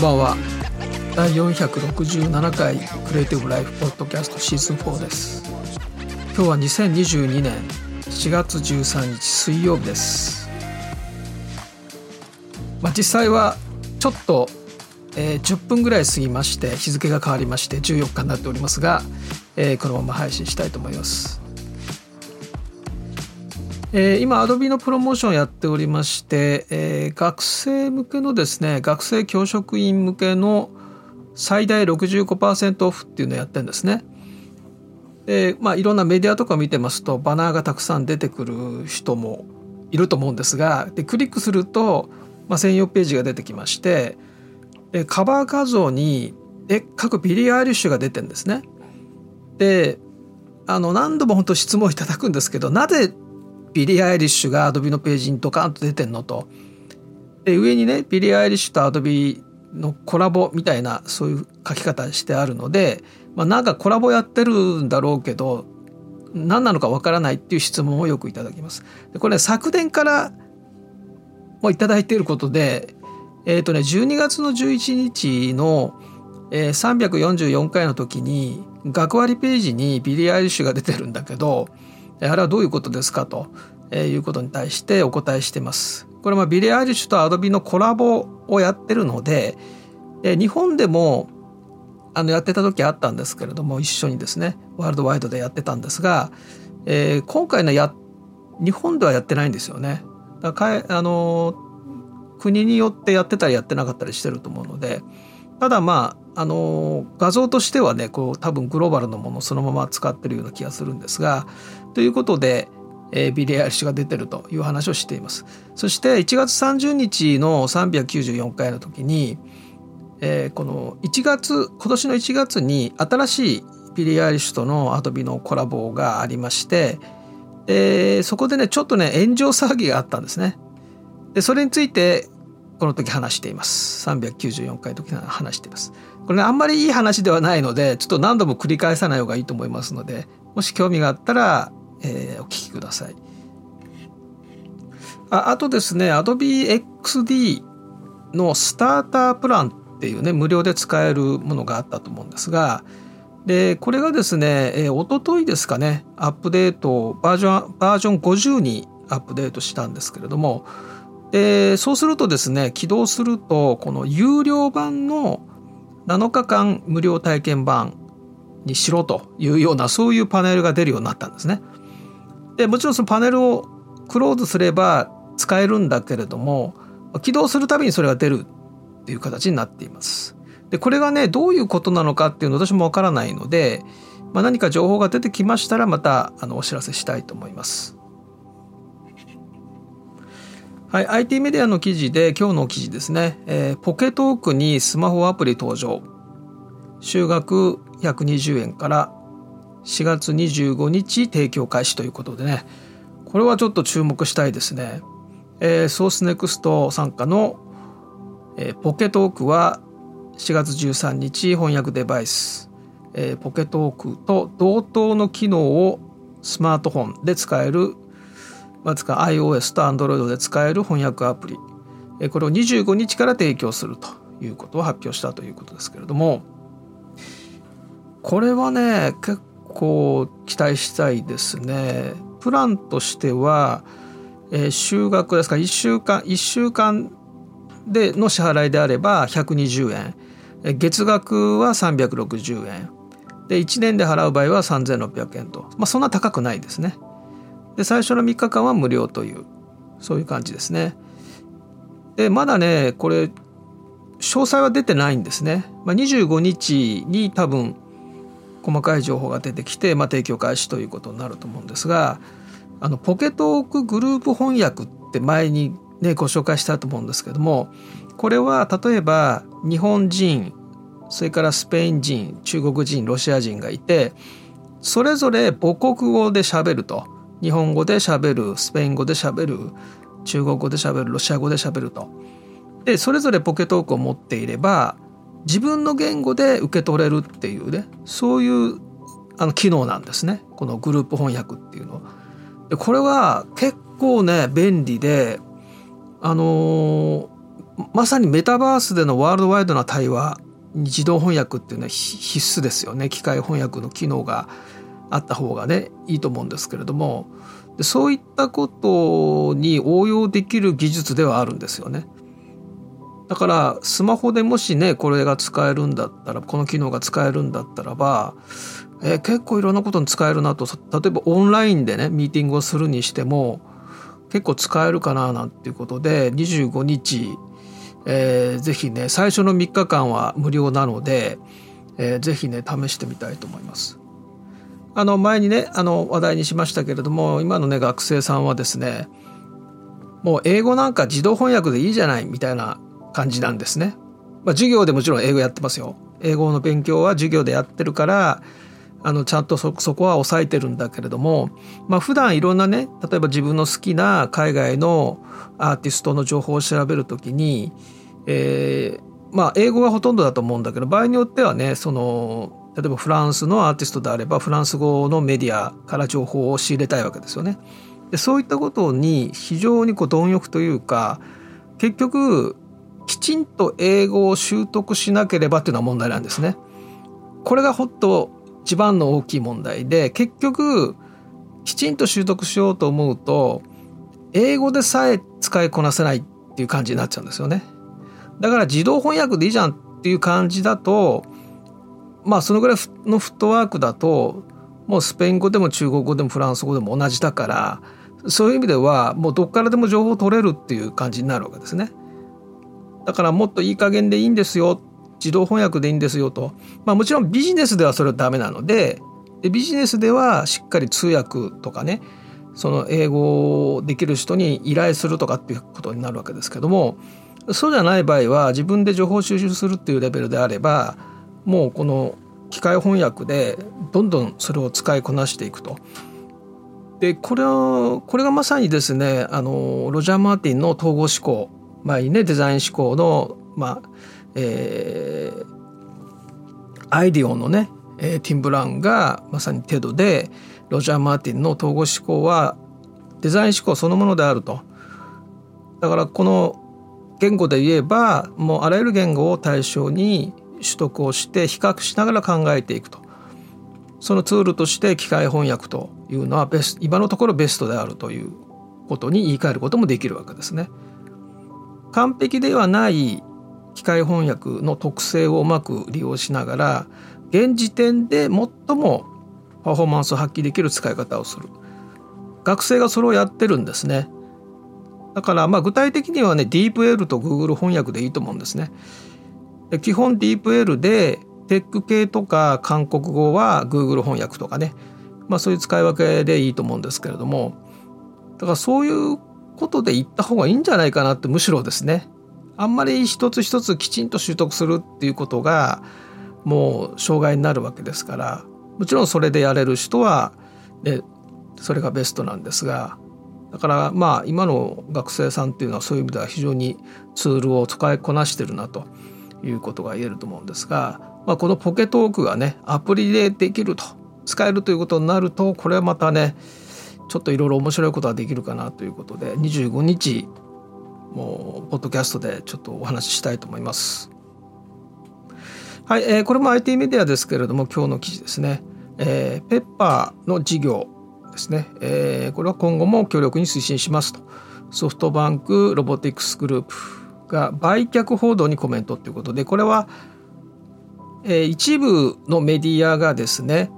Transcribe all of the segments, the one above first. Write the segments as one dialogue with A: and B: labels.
A: こんばんは第467回クリエイティブライフポッドキャストシーズン4です。今日は2022年4月13日水曜日です。まあ実際はちょっと、えー、10分ぐらい過ぎまして日付が変わりまして14日になっておりますが、えー、このまま配信したいと思います。えー、今 Adobe のプロモーションやっておりまして、えー、学生向けのですね学生教職員向けの最大65%オフっていうのをやってるんですね。でまあいろんなメディアとか見てますとバナーがたくさん出てくる人もいると思うんですがでクリックすると、まあ、専用ページが出てきましてでカバー画像にで各ビリー・アイリッシュが出てるんですね。であの何度も本当質問いただくんですけどなぜビリー・アイリッシュがアドビのページにドカンと出てんのとで上にねビリー・アイリッシュとアドビのコラボみたいなそういう書き方してあるので、まあ、なんかコラボやってるんだろうけど何なのかわからないっていう質問をよくいただきます。でこれ、ね、昨年からもいただいていることで、えっ、ー、とね、12月の11日の、えー、344回の時に学割ページにビリー・アイリッシュが出てるんだけどあれはどういうことですか？ということに対してお答えしてます。これはビリー・アイリッシュとアドビのコラボをやってるので日本でもあのやってた時あったんですけれども一緒にですねワールドワイドでやってたんですが、えー、今回のや日本ではやってないんですよね。だからあの国によってやってたりやってなかったりしてると思うのでただまああの画像としてはねこう多分グローバルのものをそのまま使ってるような気がするんですがということで、えー、ビリー・アイリッシュが出てるという話をしています。そして1月30日の394回の時に、えー、この1月今年の1月に新しいビリー・アイリッシュとのアドビのコラボがありまして、えー、そこでねちょっとね炎上騒ぎがあったんですね。でそれについてこの時話しています。394回の時話しています。これねあんまりいい話ではないのでちょっと何度も繰り返さない方がいいと思いますのでもし興味があったらえー、お聞きください。ああとですね Adobe XD のスタータープランっていうね無料で使えるものがあったと思うんですがでこれがですね、えー、一昨日ですかねアップデートバージョンバージョン50にアップデートしたんですけれどもでそうするとですね起動するとこの有料版の7日間無料体験版にしろというようなそういうパネルが出るようになったんですね。でもちろんそのパネルをクローズすれば使えるんだけれども起動するたびにそれが出るっていう形になっています。でこれがねどういうことなのかっていうの私もわからないので、まあ、何か情報が出てきましたらまたあのお知らせしたいと思います。はい、IT メディアの記事で今日の記事ですね、えー、ポケトークにスマホアプリ登場週額120円から4月25日提供開始ということでね。これはちょっと注目したいですね。えー、ソースネクスト参加の、えー、ポケトークは4月13日翻訳デバイス、えー、ポケトークと同等の機能をスマートフォンで使える、まあ、か iOS と Android で使える翻訳アプリ、えー、これを25日から提供するということを発表したということですけれども。これはね結構期待したいですね。プランとしては、えー、就学ですか？1週間1週間での支払いであれば120円月額は360円で1年で払う場合は3600円と、まあ、そんな高くないですね。で最初の3日間は無料というそういう感じですね。でまだねこれ詳細は出てないんですね。まあ、25日に多分細かい情報が出てきて、まあ、提供開始ということになると思うんですがあのポケトークグループ翻訳って前にねご紹介したと思うんですけどもこれは例えば日本人それからスペイン人中国人ロシア人がいてそれぞれ母国語で喋ると。日本語で喋るスペイン語で喋る中国語で喋るロシア語で喋ると。でそれぞれポケトークを持っていれば自分の言語で受け取れるっていうねそういうあの機能なんですねこのグループ翻訳っていうのは。これは結構ね便利であの、まさにメタバースでのワールドワイドな対話自動翻訳っていうのは必須ですよね機械翻訳の機能があった方がねいいと思うんですけれどもそういったことに応用できる技術ではあるんですよね。だからスマホでもしねこれが使えるんだったらこの機能が使えるんだったらば、えー、結構いろんなことに使えるなと例えばオンラインでねミーティングをするにしても結構使えるかななんていうことで25日、えー、ぜひね最初の3日間は無料なので、えー、ぜひね試してみたいと思います。あの前にねあの話題にしましたけれども今のね学生さんはですねもう英語なんか自動翻訳でいいじゃないみたいな感じなんですね。まあ、授業でもちろん英語やってますよ。英語の勉強は授業でやってるからあのちゃんとそこは抑えてるんだけれども、まあ普段いろんなね例えば自分の好きな海外のアーティストの情報を調べるときに、えー、まあ英語がほとんどだと思うんだけど場合によってはねその例えばフランスのアーティストであればフランス語のメディアから情報を仕入れたいわけですよね。でそういったことに非常にこう貪欲というか結局きちんと英語を習得しなければっていうのは問題なんですね。これがほっと一番の大きい問題で結局きちんと習得しようと思うと英語でさえ使いこなせないっていう感じになっちゃうんですよね。だから自動翻訳でいいじゃんっていう感じだとまあそのぐらいのフットワークだともうスペイン語でも中国語でもフランス語でも同じだからそういう意味ではもうどっからでも情報を取れるっていう感じになるわけですね。だからもっといい加減でいいんですよ自動翻訳でいいんですよと、まあ、もちろんビジネスではそれはダメなのででビジネスではしっかり通訳とかねその英語をできる人に依頼するとかっていうことになるわけですけどもそうじゃない場合は自分で情報収集するっていうレベルであればもうこの機械翻訳でどんどんそれを使いこなしていくと。でこれはこれがまさにですねあのロジャー・マーティンの統合思考前にねデザイン思考の、まあえー、アイディオンのね、えー、ティン・ブラウンがまさにテドでロジャー・マーティンの統合思考はデザイン思考そのものであると。だからこの言語で言えばもうあらゆる言語を対象に取得をして比較しながら考えていくとそのツールとして機械翻訳というのはベス今のところベストであるということに言い換えることもできるわけですね。完璧ではない機械翻訳の特性をうまく利用しながら現時点で最もパフォーマンスを発揮できる使い方をする。学生がそれをやってるんですね。だからまあ具体的にはね DeepL と Google 翻訳でいいと思うんですね。基本 DeepL でテック系とか韓国語は Google 翻訳とかね、まあ、そういう使い分けでいいと思うんですけれども。だからそういうことで言った方がいいんじゃないかなってむしろですね。あんまり一つ一つきちんと習得するっていうことがもう障害になるわけですからもちろんそれでやれる人は、ね、それがベストなんですがだからまあ今の学生さんっていうのはそういう意味では非常にツールを使いこなしてるなということが言えると思うんですが、まあ、このポケトークがねアプリでできると使えるということになるとこれはまたねちょっといろいろ面白いことができるかなということで25日もうポッドキャストでちょっとお話ししたいと思います。はい、えー、これも IT メディアですけれども今日の記事ですね、えー、ペッパーの事業ですね、えー、これは今後も強力に推進しますと。ソフトバンクロボティクスグループが売却報道にコメントということでこれは、えー、一部のメディアがですね、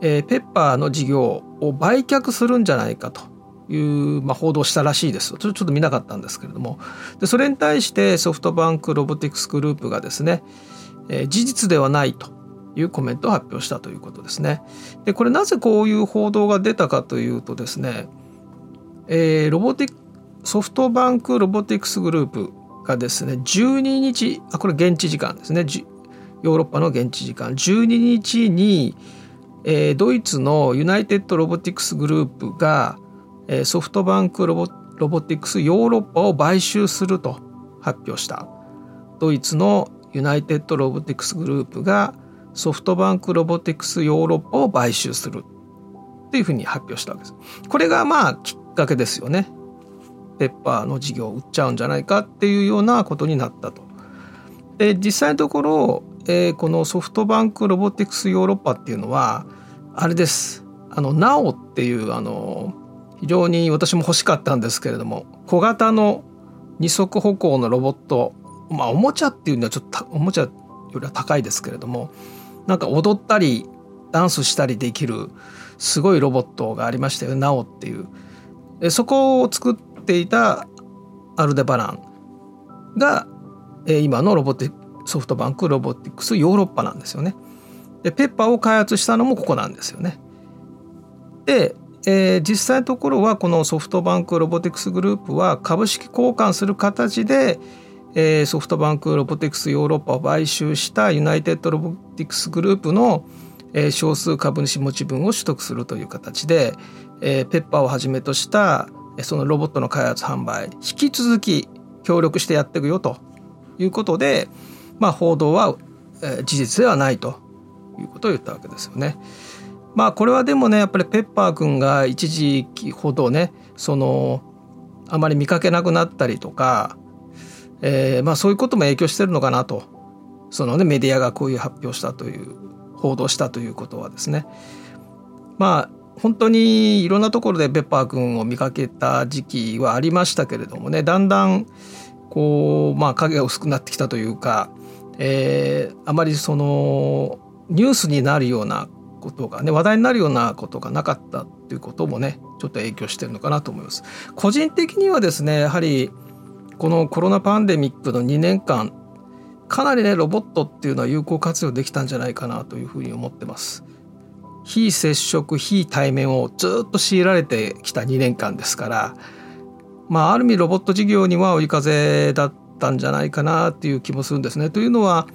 A: えー、ペッパーの事業を売却するんじゃないかという、まあ、報道したらしいです。ちょっと見なかったんですけれども。でそれに対してソフトバンクロボティクスグループがですね、えー、事実ではないというコメントを発表したということですね。でこれなぜこういう報道が出たかというとですね、えー、ロボティソフトバンクロボティクスグループがですね12日あこれ現地時間ですね。ヨーロッパの現地時間。12日に、えー、ドイツのユナイテッド・ロボティクスグループが、えー、ソフトバンクロボロボティクスヨーロッパを買収すると発表したドイツのユナイテッド・ロボティクスグループがソフトバンクロボティクスヨーロッパを買収するっていうふうに発表したわけです。これがまあきっかけですよね。ペッパーの事業を売っちゃうんじゃないかっていうようなことになったと。で実際のところ、えー、このソフトバンクロボティクスヨーロッパっていうのはあれですあの NAO っていうあの非常に私も欲しかったんですけれども小型の二足歩行のロボットまあおもちゃっていうのはちょっとおもちゃよりは高いですけれどもなんか踊ったりダンスしたりできるすごいロボットがありましたよナオっていうでそこを作っていたアルデバランが今のロボテソフトバンクロボティクスヨーロッパなんですよね。でペッパーを開発したのもここなんですよね。で、えー、実際のところはこのソフトバンクロボティクスグループは株式交換する形で、えー、ソフトバンクロボティクスヨーロッパを買収したユナイテッドロボティクスグループのえー、少数株主持ち分を取得するという形で、えー、ペッパーをはじめとしたそのロボットの開発販売引き続き協力してやっていくよということで、まあ、報道は、えー、事実ではないということを言ったわけですよね。まあこれはでもねやっぱりペッパー君が一時期ほどねそのあまり見かけなくなったりとか、えー、まあそういうことも影響してるのかなとそのねメディアがこういう発表したという報道したということはですねまあ本当にいろんなところでペッパー君を見かけた時期はありましたけれどもねだんだんこうまあ影が薄くなってきたというか、えー、あまりそのニュースになるようなことがね話題になるようなことがなかったっていうこともねちょっと影響してるのかなと思います。個人的にはですねやはりこのコロナパンデミックの2年間かなりねロボットっていうのは有効活用できたんじゃないかなというふうに思ってます。非接触非対面をずっと強いられてきた2年間ですからまあある意味ロボット事業には追い風だったんじゃないかなっていう気もするんですね。というのは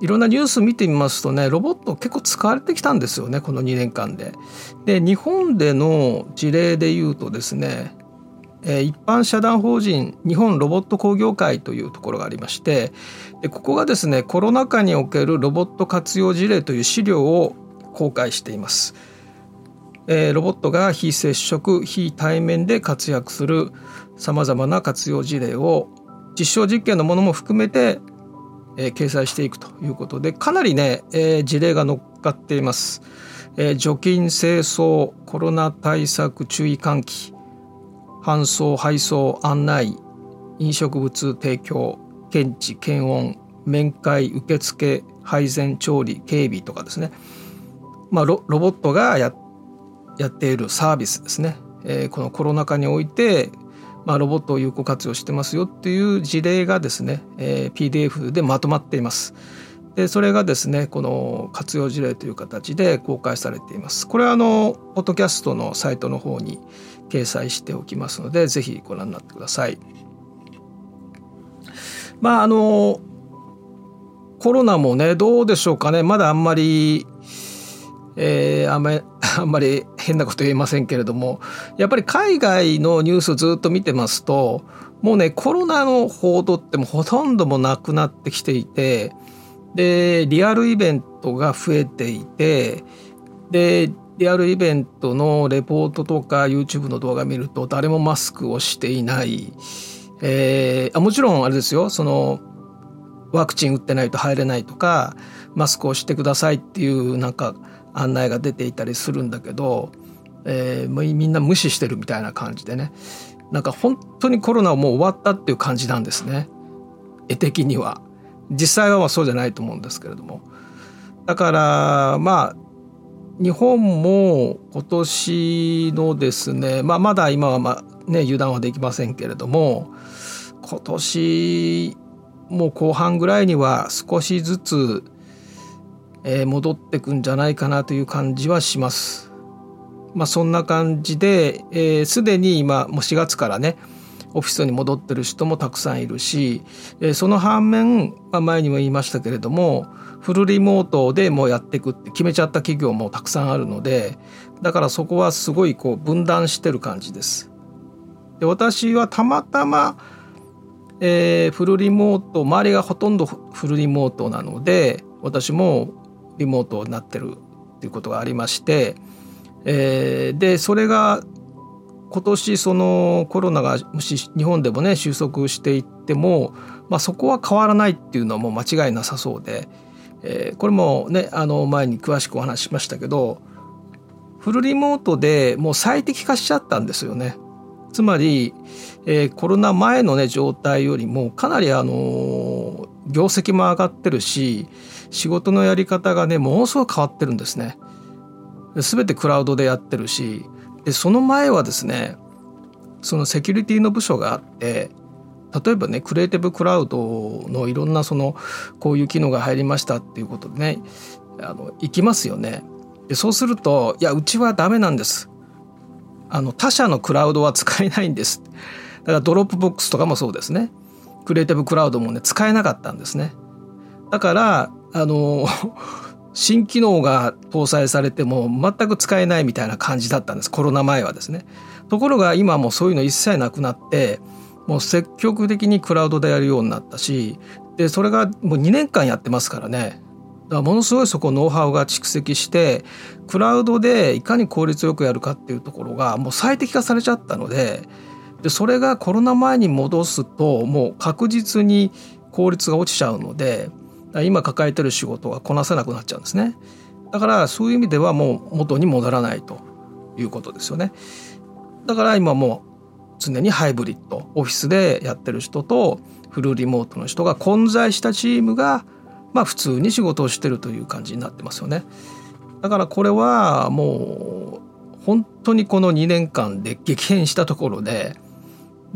A: いろんなニュース見てみますとねロボット結構使われてきたんですよねこの2年間で。で日本での事例で言うとですね一般社団法人日本ロボット工業会というところがありましてここがですねコロナ禍におけるロボット活用事例という資料を公開しています。ロボットが非接触非対面で活躍するさまざまな活用事例を実証実験のものも含めて、え掲載していくということでかなりね、え事例が乗っかっています。え除菌清掃コロナ対策注意喚起搬送配送案内飲食物提供検知検温面会受付配膳調理警備とかですね、まあ、ロボットがややっているサービスですね、えー、このコロナ禍において、まあ、ロボットを有効活用してますよっていう事例がですね、えー、PDF でまとまっています。でそれがですねこの活用事例という形で公開されています。これはあのポッドキャストのサイトの方に掲載しておきますのでぜひご覧になってください。まああのコロナもねどうでしょうかねまだあんまり、えー、あんまり変なこと言えませんけれどもやっぱり海外のニュースずっと見てますともうねコロナの報道ってもほとんどもなくなってきていてでリアルイベントが増えていてでリアルイベントのレポートとか YouTube の動画見ると誰もマスクをしていない、えー、あもちろんあれですよ。そのワクチン打ってないと入れないとかマスクをしてくださいっていうなんか案内が出ていたりするんだけど、えー、みんな無視してるみたいな感じでね。なんか本当にコロナはもう終わったっていう感じなんですね。絵的には。実際はまあそうじゃないと思うんですけれども。だからまあ日本も今年のですね、まあ、まだ今はまあね油断はできませんけれども今年もう後半ぐらいには少しずつ、えー、戻ってくんじゃないかなという感じはします。まあ、そんな感じですで、えー、に今もう4月からねオフィスに戻ってる人もたくさんいるし、えー、その反面、まあ、前にも言いましたけれどもフルリモートでもうやっていくって決めちゃった企業もたくさんあるのでだからそこはすごいこう分断してる感じです。で私はたまたま、えー、フルリモート周りがほとんどフルリモートなので私もリモートになってるっていうことがありまして、えー、でそれが今年そのコロナがもし日本でもね収束していっても、まあ、そこは変わらないっていうのはもう間違いなさそうで、えー、これもねあの前に詳しくお話ししましたけどフルリモートでもう最適化しちゃったんですよね。つまり、えー、コロナ前のね状態よりもかなりあの業績も上がってるし仕事のやり方がねものすごく変わってるんですね。全てクラウドでやってるしでその前はですねそのセキュリティの部署があって例えばね Creative Cloud のいろんなそのこういう機能が入りましたっていうことでねあの行きますよね。でそうすると「いやうちはダメなんです」あの他社のクラウドは使えないんですだから Dropbox とかもそうですねクリエイティブクラウドもね使えなかったんですねだからあの 新機能が搭載されても全く使えないみたいな感じだったんです。コロナ前はですね。ところが今もそういうの一切なくなってもう積極的にクラウドでやるようになったしでそれがもう2年間やってますからね。だからものすごいそこノウハウが蓄積してクラウドでいかに効率よくやるかっていうところがもう最適化されちゃったのででそれがコロナ前に戻すともう確実に効率が落ちちゃうので今抱えてる仕事がこなせなくなっちゃうんですねだからそういう意味ではもう元に戻らないということですよねだから今もう常にハイブリッドオフィスでやってる人とフルリモートの人が混在したチームがまあ普通に仕事をしてるという感じになってますよね。だからこれはもう本当にこの2年間で激変したところで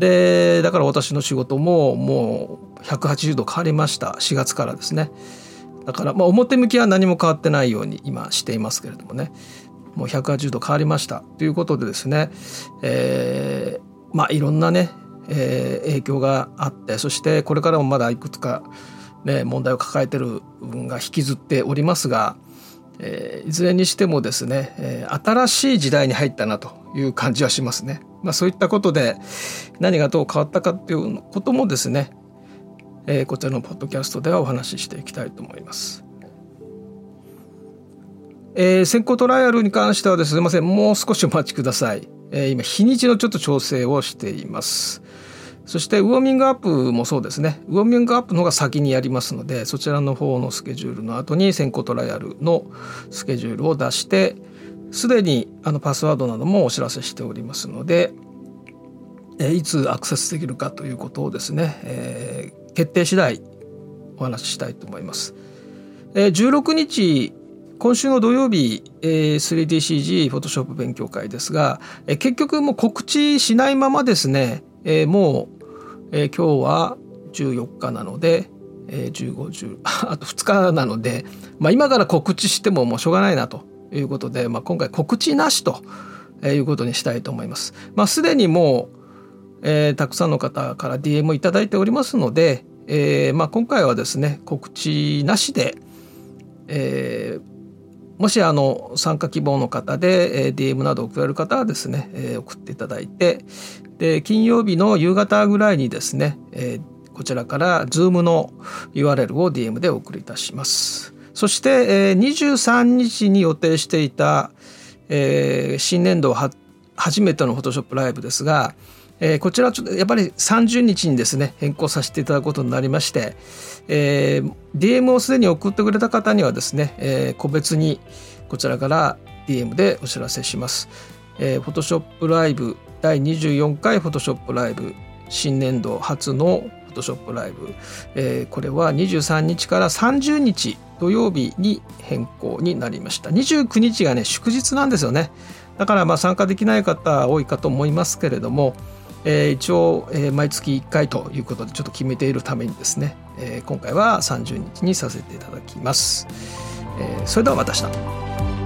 A: でだから私の仕事ももう180度変わりました。4月からですね。だからまあ表向きは何も変わってないように今していますけれどもね。もう180度変わりました。ということでですね、えー、まあいろんなね、えー、影響があってそしてこれからもまだいくつかね、問題を抱えてる部分が引きずっておりますが、えー、いずれにしてもですね、え、新しい時代に入ったなという感じはしますね。まあ、そういったことで何がどう変わったかっていうこともですね、え、こちらのポッドキャストではお話ししていきたいと思います。えー、先行トライアルに関してはですね、すみません、もう少しお待ちください。えー、今日にちのちょっと調整をしています。そしてウォーミングアップもそうですねウォーミングアップの方が先にやりますのでそちらの方のスケジュールの後に先行トライアルのスケジュールを出してすでにあのパスワードなどもお知らせしておりますので、えいつアクセスできるかということをですね、えー、決定次第お話ししたいと思います。えー、16日今週の土曜日、えー、3DCG フォトショップ勉強会ですが、え、結局もう告知しないままですね、えー、もうえー、今日は14日なので、えー、1510 あと2日なので、まあ、今から告知してももうしょうがないなということで、まあ、今回告知なしということにしたいと思います。まあ、すでにもう、えー、たくさんの方から DM いただいておりますので、えーまあ、今回はですね告知なしで、えー、もしあの参加希望の方で、DM などを送られる方はですね、送っていただいてで金曜日の夕方ぐらいにですね、こちらから Zoom の URL を DM でお送りいたします。そして、えー、23日に予定していた、新年度初めての Photoshop ライブですが、こちらちょっとやっぱり30日にですね変更させていただくことになりまして、えー、DM をすでに送ってくれた方にはですね、えー、個別にこちらから DM でお知らせします。えー、Photoshop ライブ第24回 Photoshop ライブ新年度初の Photoshop ライブ、えー、これは23日から30日土曜日に変更になりました。29日がね祝日なんですよね。だからまあ参加できない方多いかと思いますけれども、えー、一応、えー、毎月1回ということでちょっと決めているためにですね、えー、今回は30日にさせていただきます、えー、それではまた明日。